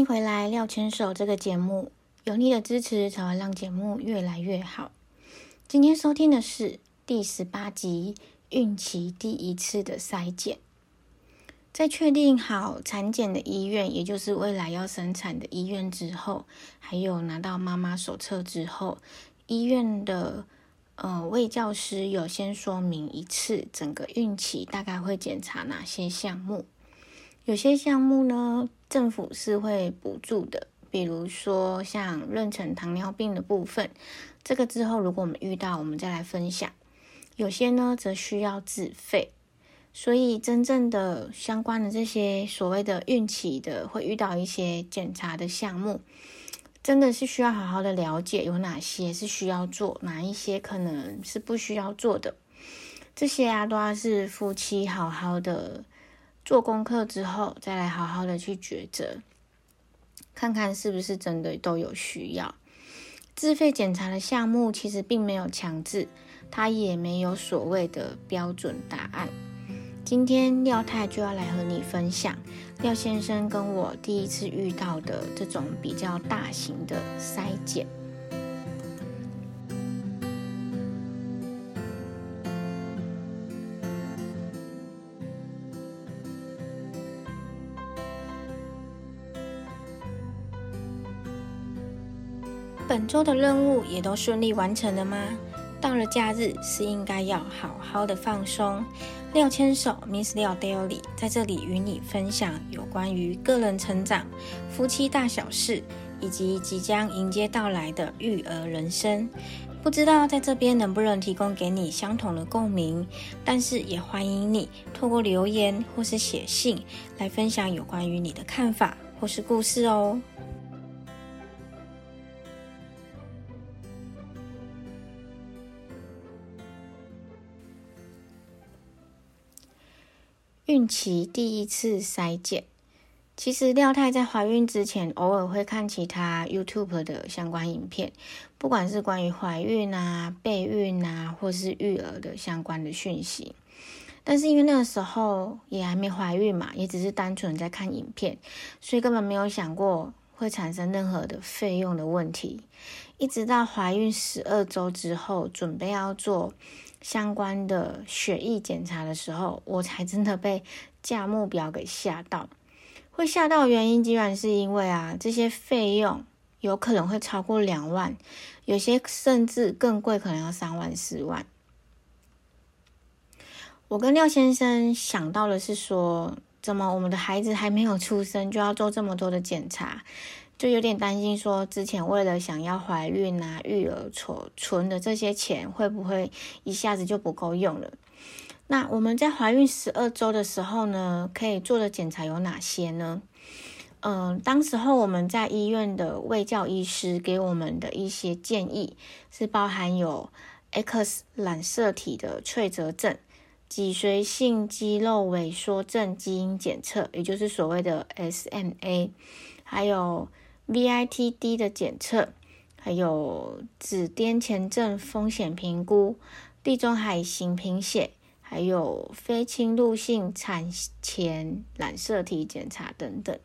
迎回来，廖牵手这个节目，有你的支持才会让节目越来越好。今天收听的是第十八集孕期第一次的筛检。在确定好产检的医院，也就是未来要生产的医院之后，还有拿到妈妈手册之后，医院的呃卫教师有先说明一次整个孕期大概会检查哪些项目。有些项目呢，政府是会补助的，比如说像妊娠糖尿病的部分，这个之后如果我们遇到，我们再来分享。有些呢，则需要自费。所以，真正的相关的这些所谓的孕期的，会遇到一些检查的项目，真的是需要好好的了解有哪些是需要做，哪一些可能是不需要做的。这些啊，都要是夫妻好好的做功课之后，再来好好的去抉择，看看是不是真的都有需要。自费检查的项目其实并没有强制，它也没有所谓的标准答案。今天廖太就要来和你分享廖先生跟我第一次遇到的这种比较大型的筛检。本周的任务也都顺利完成了吗？到了假日是应该要好好的放松。廖牵手 Miss 廖 Daily 在这里与你分享有关于个人成长、夫妻大小事，以及即将迎接到来的育儿人生。不知道在这边能不能提供给你相同的共鸣，但是也欢迎你透过留言或是写信来分享有关于你的看法或是故事哦。孕期第一次筛检，其实廖太在怀孕之前，偶尔会看其他 YouTube 的相关影片，不管是关于怀孕啊、备孕啊，或是育儿的相关的讯息。但是因为那个时候也还没怀孕嘛，也只是单纯在看影片，所以根本没有想过会产生任何的费用的问题。一直到怀孕十二周之后，准备要做。相关的血液检查的时候，我才真的被价目表给吓到。会吓到原因，居然是因为啊，这些费用有可能会超过两万，有些甚至更贵，可能要三万四万。我跟廖先生想到的是说，怎么我们的孩子还没有出生，就要做这么多的检查？就有点担心，说之前为了想要怀孕啊、育儿所存的这些钱，会不会一下子就不够用了？那我们在怀孕十二周的时候呢，可以做的检查有哪些呢？嗯，当时候我们在医院的卫教医师给我们的一些建议，是包含有 X 染色体的脆折症、脊髓性肌肉萎缩症基因检测，也就是所谓的 SMA，还有。VITD 的检测，还有紫癜前症风险评估、地中海型贫血，还有非侵入性产前染色体检查等等。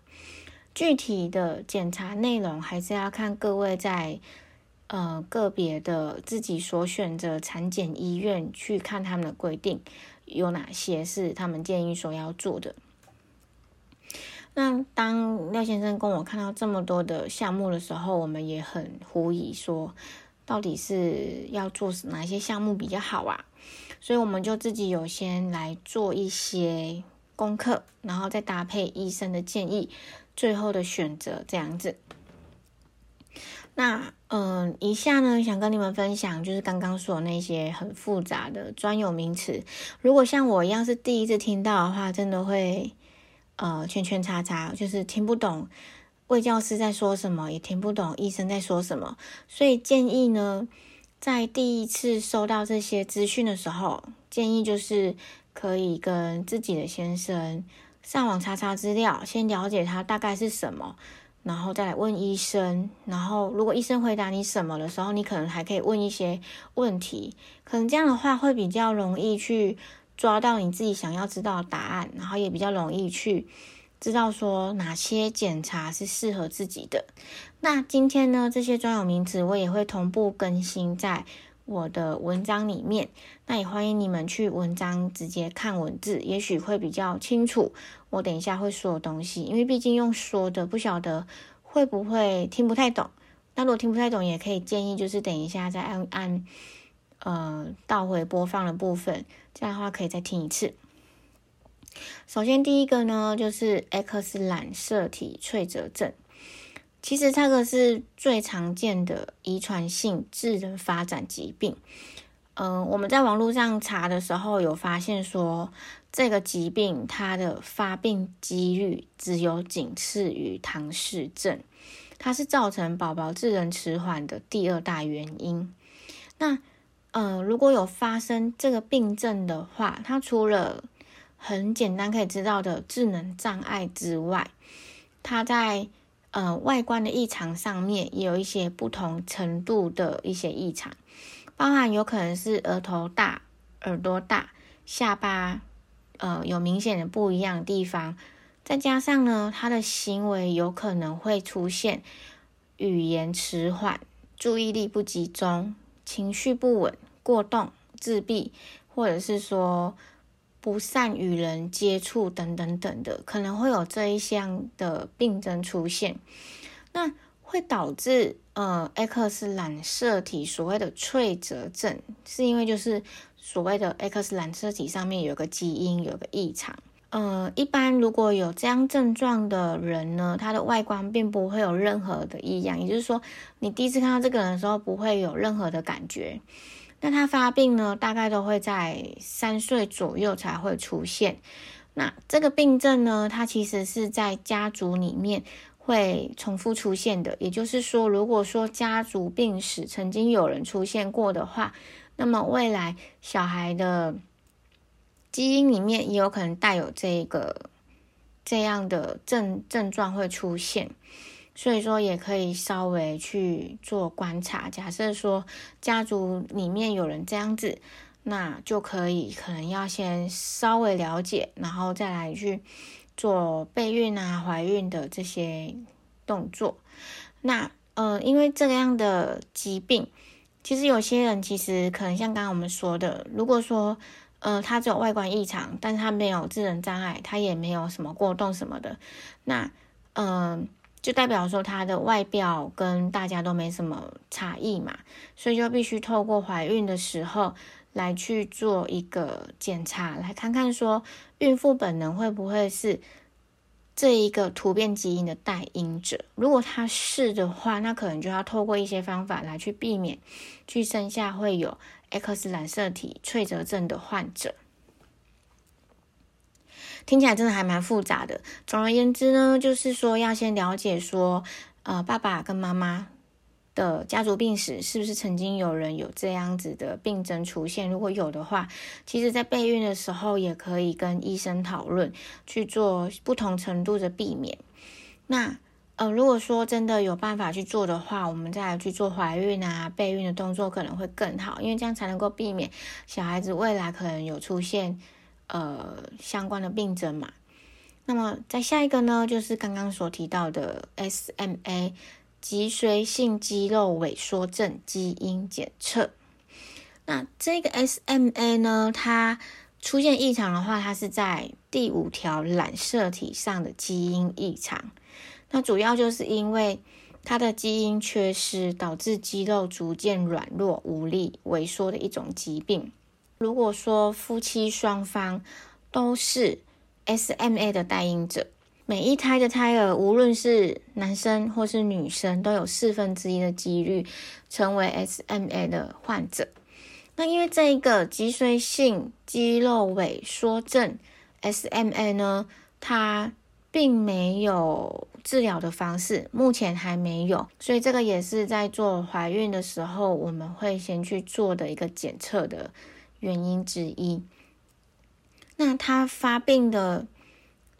具体的检查内容还是要看各位在呃个别的自己所选择产检医院去看他们的规定有哪些是他们建议所要做的。那当廖先生跟我看到这么多的项目的时候，我们也很狐疑，说到底是要做哪些项目比较好啊？所以我们就自己有先来做一些功课，然后再搭配医生的建议，最后的选择这样子。那嗯，以下呢想跟你们分享，就是刚刚说那些很复杂的专有名词，如果像我一样是第一次听到的话，真的会。呃，圈圈叉叉，就是听不懂魏教师在说什么，也听不懂医生在说什么，所以建议呢，在第一次收到这些资讯的时候，建议就是可以跟自己的先生上网查查资料，先了解他大概是什么，然后再来问医生，然后如果医生回答你什么的时候，你可能还可以问一些问题，可能这样的话会比较容易去。抓到你自己想要知道的答案，然后也比较容易去知道说哪些检查是适合自己的。那今天呢，这些专有名词我也会同步更新在我的文章里面。那也欢迎你们去文章直接看文字，也许会比较清楚。我等一下会说的东西，因为毕竟用说的，不晓得会不会听不太懂。那如果听不太懂，也可以建议就是等一下再按按呃倒回播放的部分，这样的话可以再听一次。首先，第一个呢，就是 X 染色体脆折症。其实这个是最常见的遗传性智能发展疾病。嗯，我们在网络上查的时候有发现说，这个疾病它的发病几率只有仅次于唐氏症，它是造成宝宝智能迟缓的第二大原因。那，嗯，如果有发生这个病症的话，它除了很简单可以知道的智能障碍之外，它在呃外观的异常上面也有一些不同程度的一些异常，包含有可能是额头大、耳朵大、下巴呃有明显的不一样的地方，再加上呢，他的行为有可能会出现语言迟缓、注意力不集中、情绪不稳、过动、自闭，或者是说。不善与人接触等等等的，可能会有这一项的病症出现，那会导致呃 X 染色体所谓的脆折症，是因为就是所谓的 X 染色体上面有个基因有个异常。呃，一般如果有这样症状的人呢，他的外观并不会有任何的异样，也就是说，你第一次看到这个人的时候，不会有任何的感觉。那他发病呢，大概都会在三岁左右才会出现。那这个病症呢，它其实是在家族里面会重复出现的。也就是说，如果说家族病史曾经有人出现过的话，那么未来小孩的基因里面也有可能带有这个这样的症症状会出现。所以说也可以稍微去做观察。假设说家族里面有人这样子，那就可以可能要先稍微了解，然后再来去做备孕啊、怀孕的这些动作。那呃，因为这样的疾病，其实有些人其实可能像刚刚我们说的，如果说呃他只有外观异常，但是他没有智能障碍，他也没有什么过动什么的，那嗯。就代表说他的外表跟大家都没什么差异嘛，所以就必须透过怀孕的时候来去做一个检查，来看看说孕妇本能会不会是这一个突变基因的带因者。如果他是的话，那可能就要透过一些方法来去避免去生下会有 X 染色体脆折症的患者。听起来真的还蛮复杂的。总而言之呢，就是说要先了解说，呃，爸爸跟妈妈的家族病史是不是曾经有人有这样子的病症出现？如果有的话，其实在备孕的时候也可以跟医生讨论，去做不同程度的避免。那呃，如果说真的有办法去做的话，我们再来去做怀孕啊、备孕的动作可能会更好，因为这样才能够避免小孩子未来可能有出现。呃，相关的病症嘛，那么在下一个呢，就是刚刚所提到的 SMA 脊髓性肌肉萎缩症基因检测。那这个 SMA 呢，它出现异常的话，它是在第五条染色体上的基因异常。那主要就是因为它的基因缺失，导致肌肉逐渐软弱无力、萎缩的一种疾病。如果说夫妻双方都是 SMA 的代因者，每一胎的胎儿，无论是男生或是女生，都有四分之一的几率成为 SMA 的患者。那因为这一个脊髓性肌肉萎缩症 SMA 呢，它并没有治疗的方式，目前还没有，所以这个也是在做怀孕的时候，我们会先去做的一个检测的。原因之一，那它发病的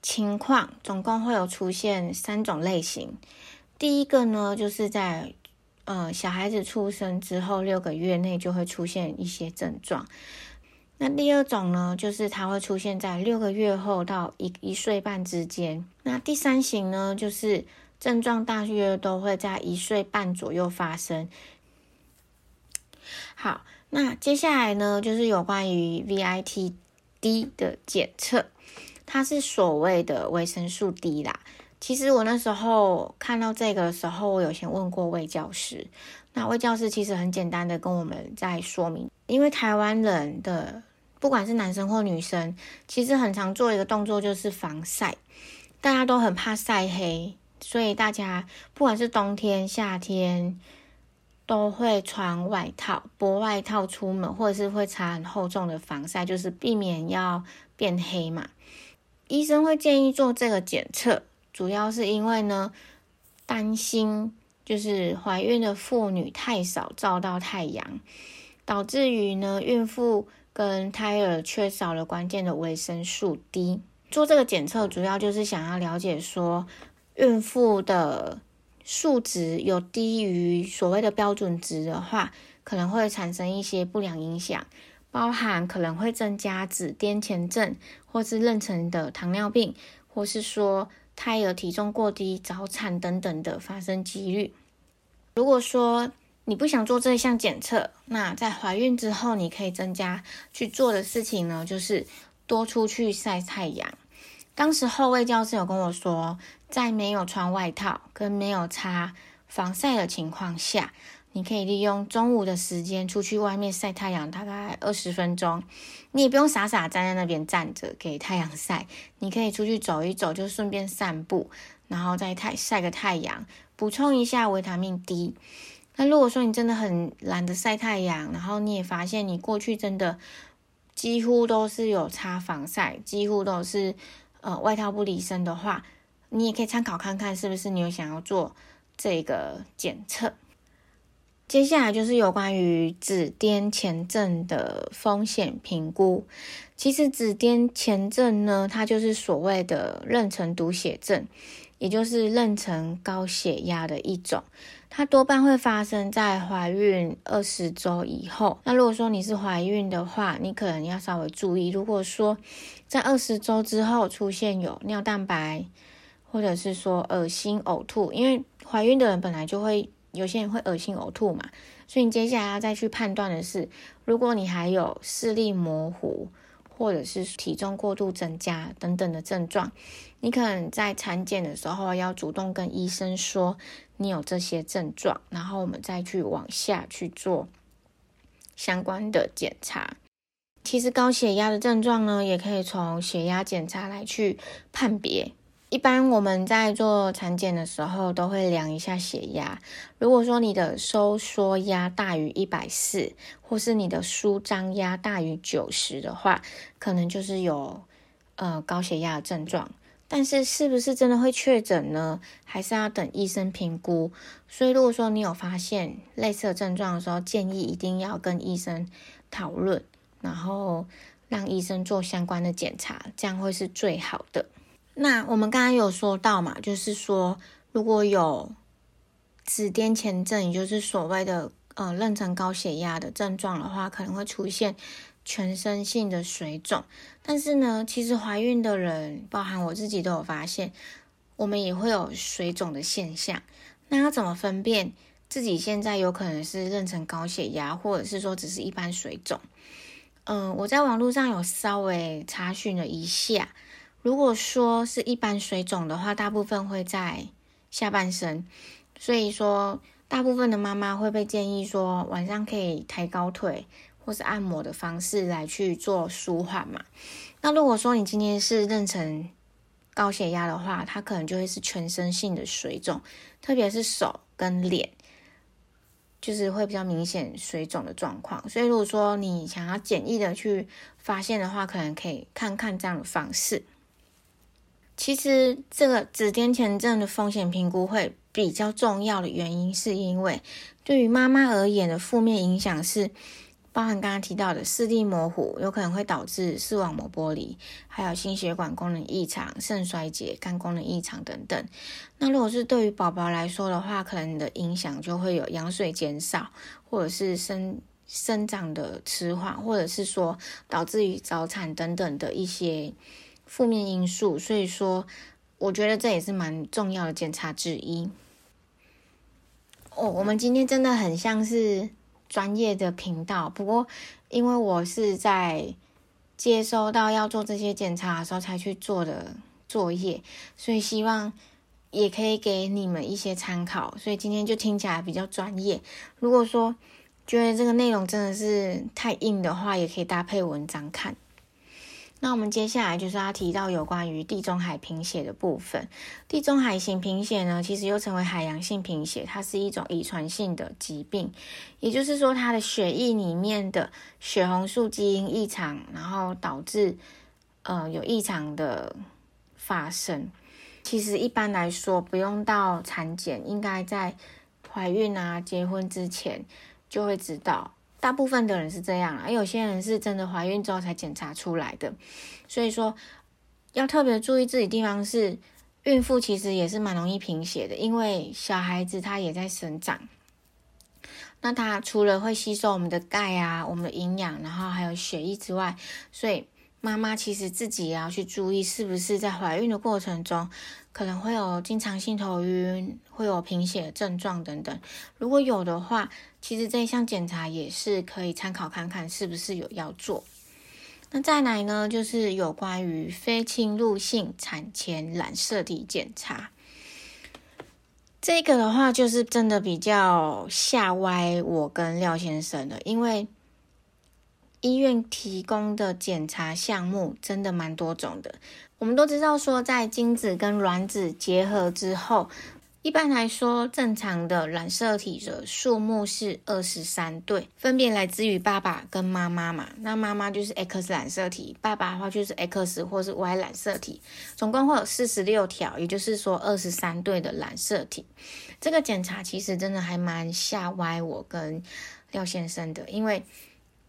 情况总共会有出现三种类型。第一个呢，就是在呃小孩子出生之后六个月内就会出现一些症状。那第二种呢，就是它会出现在六个月后到一一岁半之间。那第三型呢，就是症状大约都会在一岁半左右发生。好，那接下来呢，就是有关于 VITD 的检测，它是所谓的维生素 D 啦。其实我那时候看到这个时候，我有先问过魏教师。那魏教师其实很简单的跟我们在说明，因为台湾人的不管是男生或女生，其实很常做一个动作就是防晒，大家都很怕晒黑，所以大家不管是冬天、夏天。都会穿外套、薄外套出门，或者是会擦很厚重的防晒，就是避免要变黑嘛。医生会建议做这个检测，主要是因为呢，担心就是怀孕的妇女太少照到太阳，导致于呢孕妇跟胎儿缺少了关键的维生素 D。做这个检测主要就是想要了解说孕妇的。数值有低于所谓的标准值的话，可能会产生一些不良影响，包含可能会增加子痫前症，或是妊娠的糖尿病，或是说胎儿体重过低、早产等等的发生几率。如果说你不想做这一项检测，那在怀孕之后，你可以增加去做的事情呢，就是多出去晒太阳。当时后卫教师有跟我说，在没有穿外套跟没有擦防晒的情况下，你可以利用中午的时间出去外面晒太阳，大概二十分钟。你也不用傻傻站在那边站着给太阳晒，你可以出去走一走，就顺便散步，然后再太晒个太阳，补充一下维他命 D。那如果说你真的很懒得晒太阳，然后你也发现你过去真的几乎都是有擦防晒，几乎都是。呃，外套不离身的话，你也可以参考看看，是不是你有想要做这个检测。接下来就是有关于紫癜前症的风险评估。其实紫癜前症呢，它就是所谓的妊娠毒血症，也就是妊娠高血压的一种。它多半会发生在怀孕二十周以后。那如果说你是怀孕的话，你可能要稍微注意。如果说在二十周之后出现有尿蛋白，或者是说恶心呕吐，因为怀孕的人本来就会有些人会恶心呕吐嘛，所以你接下来要再去判断的是，如果你还有视力模糊，或者是体重过度增加等等的症状，你可能在产检的时候要主动跟医生说。你有这些症状，然后我们再去往下去做相关的检查。其实高血压的症状呢，也可以从血压检查来去判别。一般我们在做产检的时候，都会量一下血压。如果说你的收缩压大于一百四，或是你的舒张压大于九十的话，可能就是有呃高血压的症状。但是是不是真的会确诊呢？还是要等医生评估。所以如果说你有发现类似的症状的时候，建议一定要跟医生讨论，然后让医生做相关的检查，这样会是最好的。那我们刚刚有说到嘛，就是说如果有紫癜前症，也就是所谓的呃妊娠高血压的症状的话，可能会出现。全身性的水肿，但是呢，其实怀孕的人，包含我自己都有发现，我们也会有水肿的现象。那要怎么分辨自己现在有可能是妊娠高血压，或者是说只是一般水肿？嗯，我在网络上有稍微查询了一下，如果说是一般水肿的话，大部分会在下半身，所以说大部分的妈妈会被建议说晚上可以抬高腿。或是按摩的方式来去做舒缓嘛？那如果说你今天是妊娠高血压的话，它可能就会是全身性的水肿，特别是手跟脸，就是会比较明显水肿的状况。所以如果说你想要简易的去发现的话，可能可以看看这样的方式。其实这个紫癜前症的风险评估会比较重要的原因，是因为对于妈妈而言的负面影响是。包含刚刚提到的视力模糊，有可能会导致视网膜剥离，还有心血管功能异常、肾衰竭、肝功能异常等等。那如果是对于宝宝来说的话，可能你的影响就会有羊水减少，或者是生生长的迟缓，或者是说导致于早产等等的一些负面因素。所以说，我觉得这也是蛮重要的检查之一。哦，我们今天真的很像是专业的频道，不过因为我是在接收到要做这些检查的时候才去做的作业，所以希望。也可以给你们一些参考，所以今天就听起来比较专业。如果说觉得这个内容真的是太硬的话，也可以搭配文章看。那我们接下来就是要提到有关于地中海贫血的部分。地中海型贫血呢，其实又称为海洋性贫血，它是一种遗传性的疾病，也就是说，它的血液里面的血红素基因异常，然后导致呃有异常的发生。其实一般来说，不用到产检，应该在怀孕啊、结婚之前就会知道。大部分的人是这样，而有些人是真的怀孕之后才检查出来的。所以说，要特别注意自己地方是，孕妇其实也是蛮容易贫血的，因为小孩子他也在生长，那他除了会吸收我们的钙啊、我们的营养，然后还有血液之外，所以。妈妈其实自己也要去注意，是不是在怀孕的过程中可能会有经常性头晕，会有贫血症状等等。如果有的话，其实这一项检查也是可以参考看看是不是有要做。那再来呢，就是有关于非侵入性产前染色体检查。这个的话，就是真的比较吓歪我跟廖先生的，因为。医院提供的检查项目真的蛮多种的。我们都知道说，在精子跟卵子结合之后，一般来说，正常的染色体的数目是二十三对，分别来自于爸爸跟妈妈嘛。那妈妈就是 X 染色体，爸爸的话就是 X 或是 Y 染色体，总共会有四十六条，也就是说二十三对的染色体。这个检查其实真的还蛮吓歪我跟廖先生的，因为。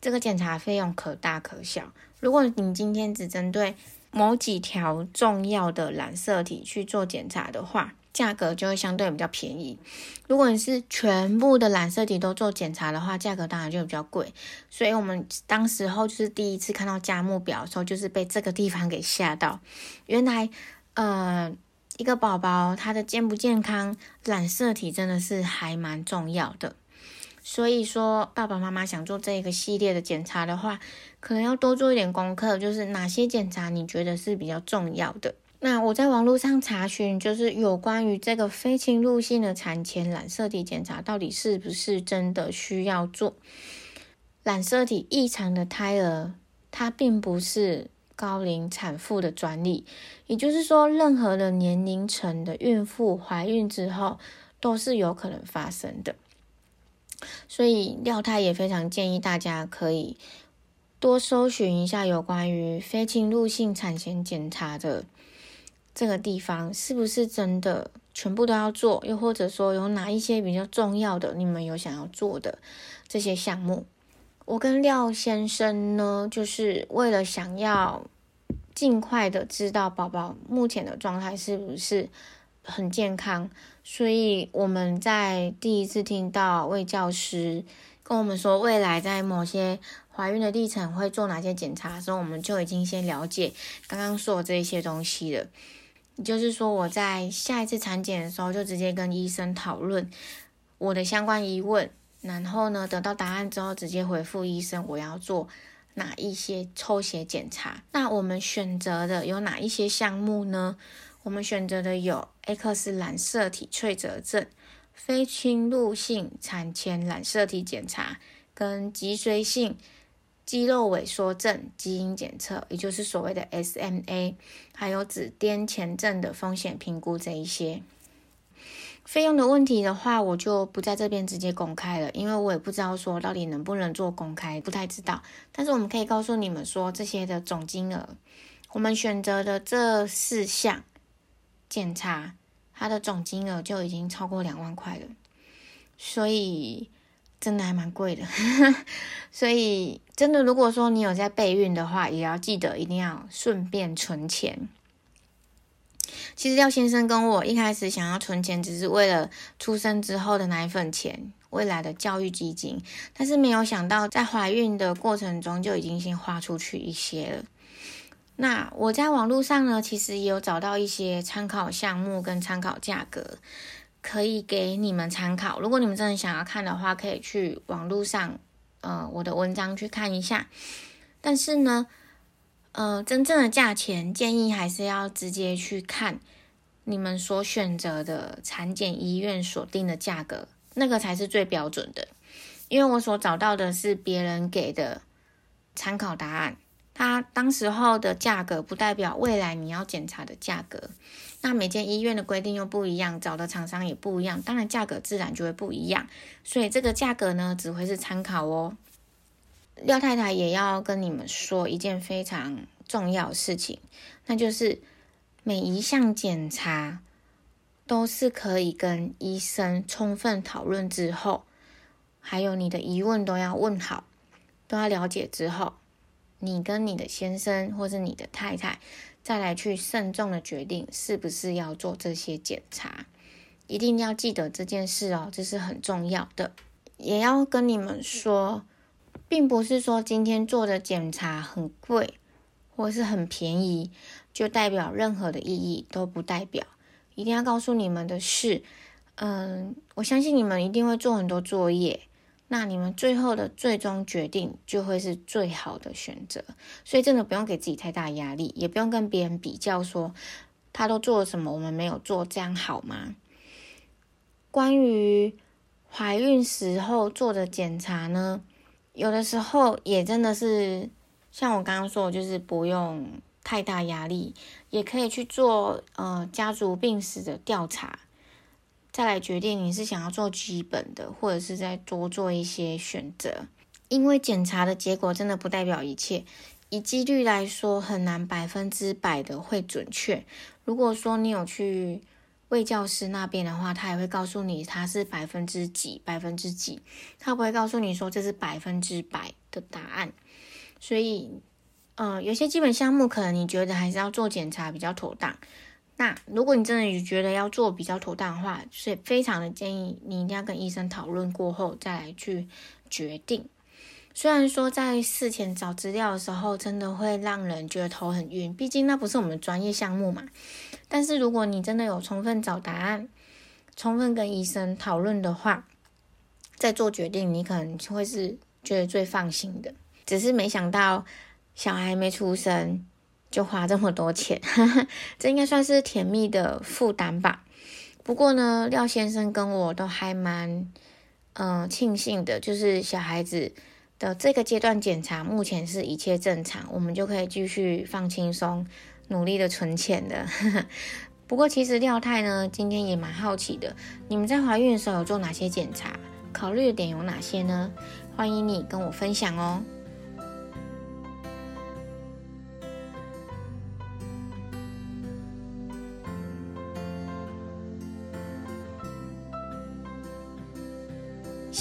这个检查费用可大可小。如果你今天只针对某几条重要的染色体去做检查的话，价格就会相对比较便宜。如果你是全部的染色体都做检查的话，价格当然就比较贵。所以我们当时候就是第一次看到价目表的时候，就是被这个地方给吓到。原来，呃，一个宝宝他的健不健康，染色体真的是还蛮重要的。所以说，爸爸妈妈想做这个系列的检查的话，可能要多做一点功课，就是哪些检查你觉得是比较重要的。那我在网络上查询，就是有关于这个非侵入性的产前染色体检查，到底是不是真的需要做？染色体异常的胎儿，它并不是高龄产妇的专利，也就是说，任何的年龄层的孕妇怀孕之后，都是有可能发生的。所以廖太也非常建议大家可以多搜寻一下有关于非侵入性产前检查的这个地方，是不是真的全部都要做？又或者说有哪一些比较重要的，你们有想要做的这些项目？我跟廖先生呢，就是为了想要尽快的知道宝宝目前的状态是不是很健康。所以我们在第一次听到魏教师跟我们说未来在某些怀孕的历程会做哪些检查的时候，我们就已经先了解刚刚说的这些东西了。就是说，我在下一次产检的时候就直接跟医生讨论我的相关疑问，然后呢得到答案之后直接回复医生我要做哪一些抽血检查。那我们选择的有哪一些项目呢？我们选择的有 X 染色体脆折症、非侵入性产前染色体检查跟脊髓性肌肉萎缩症基因检测，也就是所谓的 SMA，还有子癫前症的风险评估这一些。费用的问题的话，我就不在这边直接公开了，因为我也不知道说到底能不能做公开，不太知道。但是我们可以告诉你们说，这些的总金额，我们选择的这四项。检查它的总金额就已经超过两万块了，所以真的还蛮贵的。所以真的，如果说你有在备孕的话，也要记得一定要顺便存钱。其实廖先生跟我一开始想要存钱，只是为了出生之后的奶粉钱，未来的教育基金，但是没有想到在怀孕的过程中就已经先花出去一些了。那我在网络上呢，其实也有找到一些参考项目跟参考价格，可以给你们参考。如果你们真的想要看的话，可以去网络上，呃，我的文章去看一下。但是呢，呃，真正的价钱建议还是要直接去看你们所选择的产检医院所定的价格，那个才是最标准的。因为我所找到的是别人给的参考答案。它当时候的价格不代表未来你要检查的价格，那每间医院的规定又不一样，找的厂商也不一样，当然价格自然就会不一样。所以这个价格呢，只会是参考哦。廖太太也要跟你们说一件非常重要的事情，那就是每一项检查都是可以跟医生充分讨论之后，还有你的疑问都要问好，都要了解之后。你跟你的先生或是你的太太，再来去慎重的决定是不是要做这些检查，一定要记得这件事哦，这是很重要的。也要跟你们说，并不是说今天做的检查很贵或是很便宜，就代表任何的意义都不代表。一定要告诉你们的是，嗯，我相信你们一定会做很多作业。那你们最后的最终决定就会是最好的选择，所以真的不用给自己太大压力，也不用跟别人比较说他都做了什么，我们没有做，这样好吗？关于怀孕时候做的检查呢，有的时候也真的是像我刚刚说，就是不用太大压力，也可以去做呃家族病史的调查。再来决定你是想要做基本的，或者是再多做一些选择。因为检查的结果真的不代表一切，以几率来说很难百分之百的会准确。如果说你有去卫教师那边的话，他也会告诉你他是百分之几、百分之几，他不会告诉你说这是百分之百的答案。所以，嗯，有些基本项目可能你觉得还是要做检查比较妥当。那如果你真的觉得要做比较妥当的话，是非常的建议你一定要跟医生讨论过后再来去决定。虽然说在事前找资料的时候，真的会让人觉得头很晕，毕竟那不是我们专业项目嘛。但是如果你真的有充分找答案、充分跟医生讨论的话，再做决定，你可能会是觉得最放心的。只是没想到小孩没出生。就花这么多钱，这应该算是甜蜜的负担吧。不过呢，廖先生跟我都还蛮嗯庆幸的，就是小孩子的这个阶段检查目前是一切正常，我们就可以继续放轻松，努力的存钱的。不过其实廖太呢，今天也蛮好奇的，你们在怀孕的时候有做哪些检查？考虑的点有哪些呢？欢迎你跟我分享哦。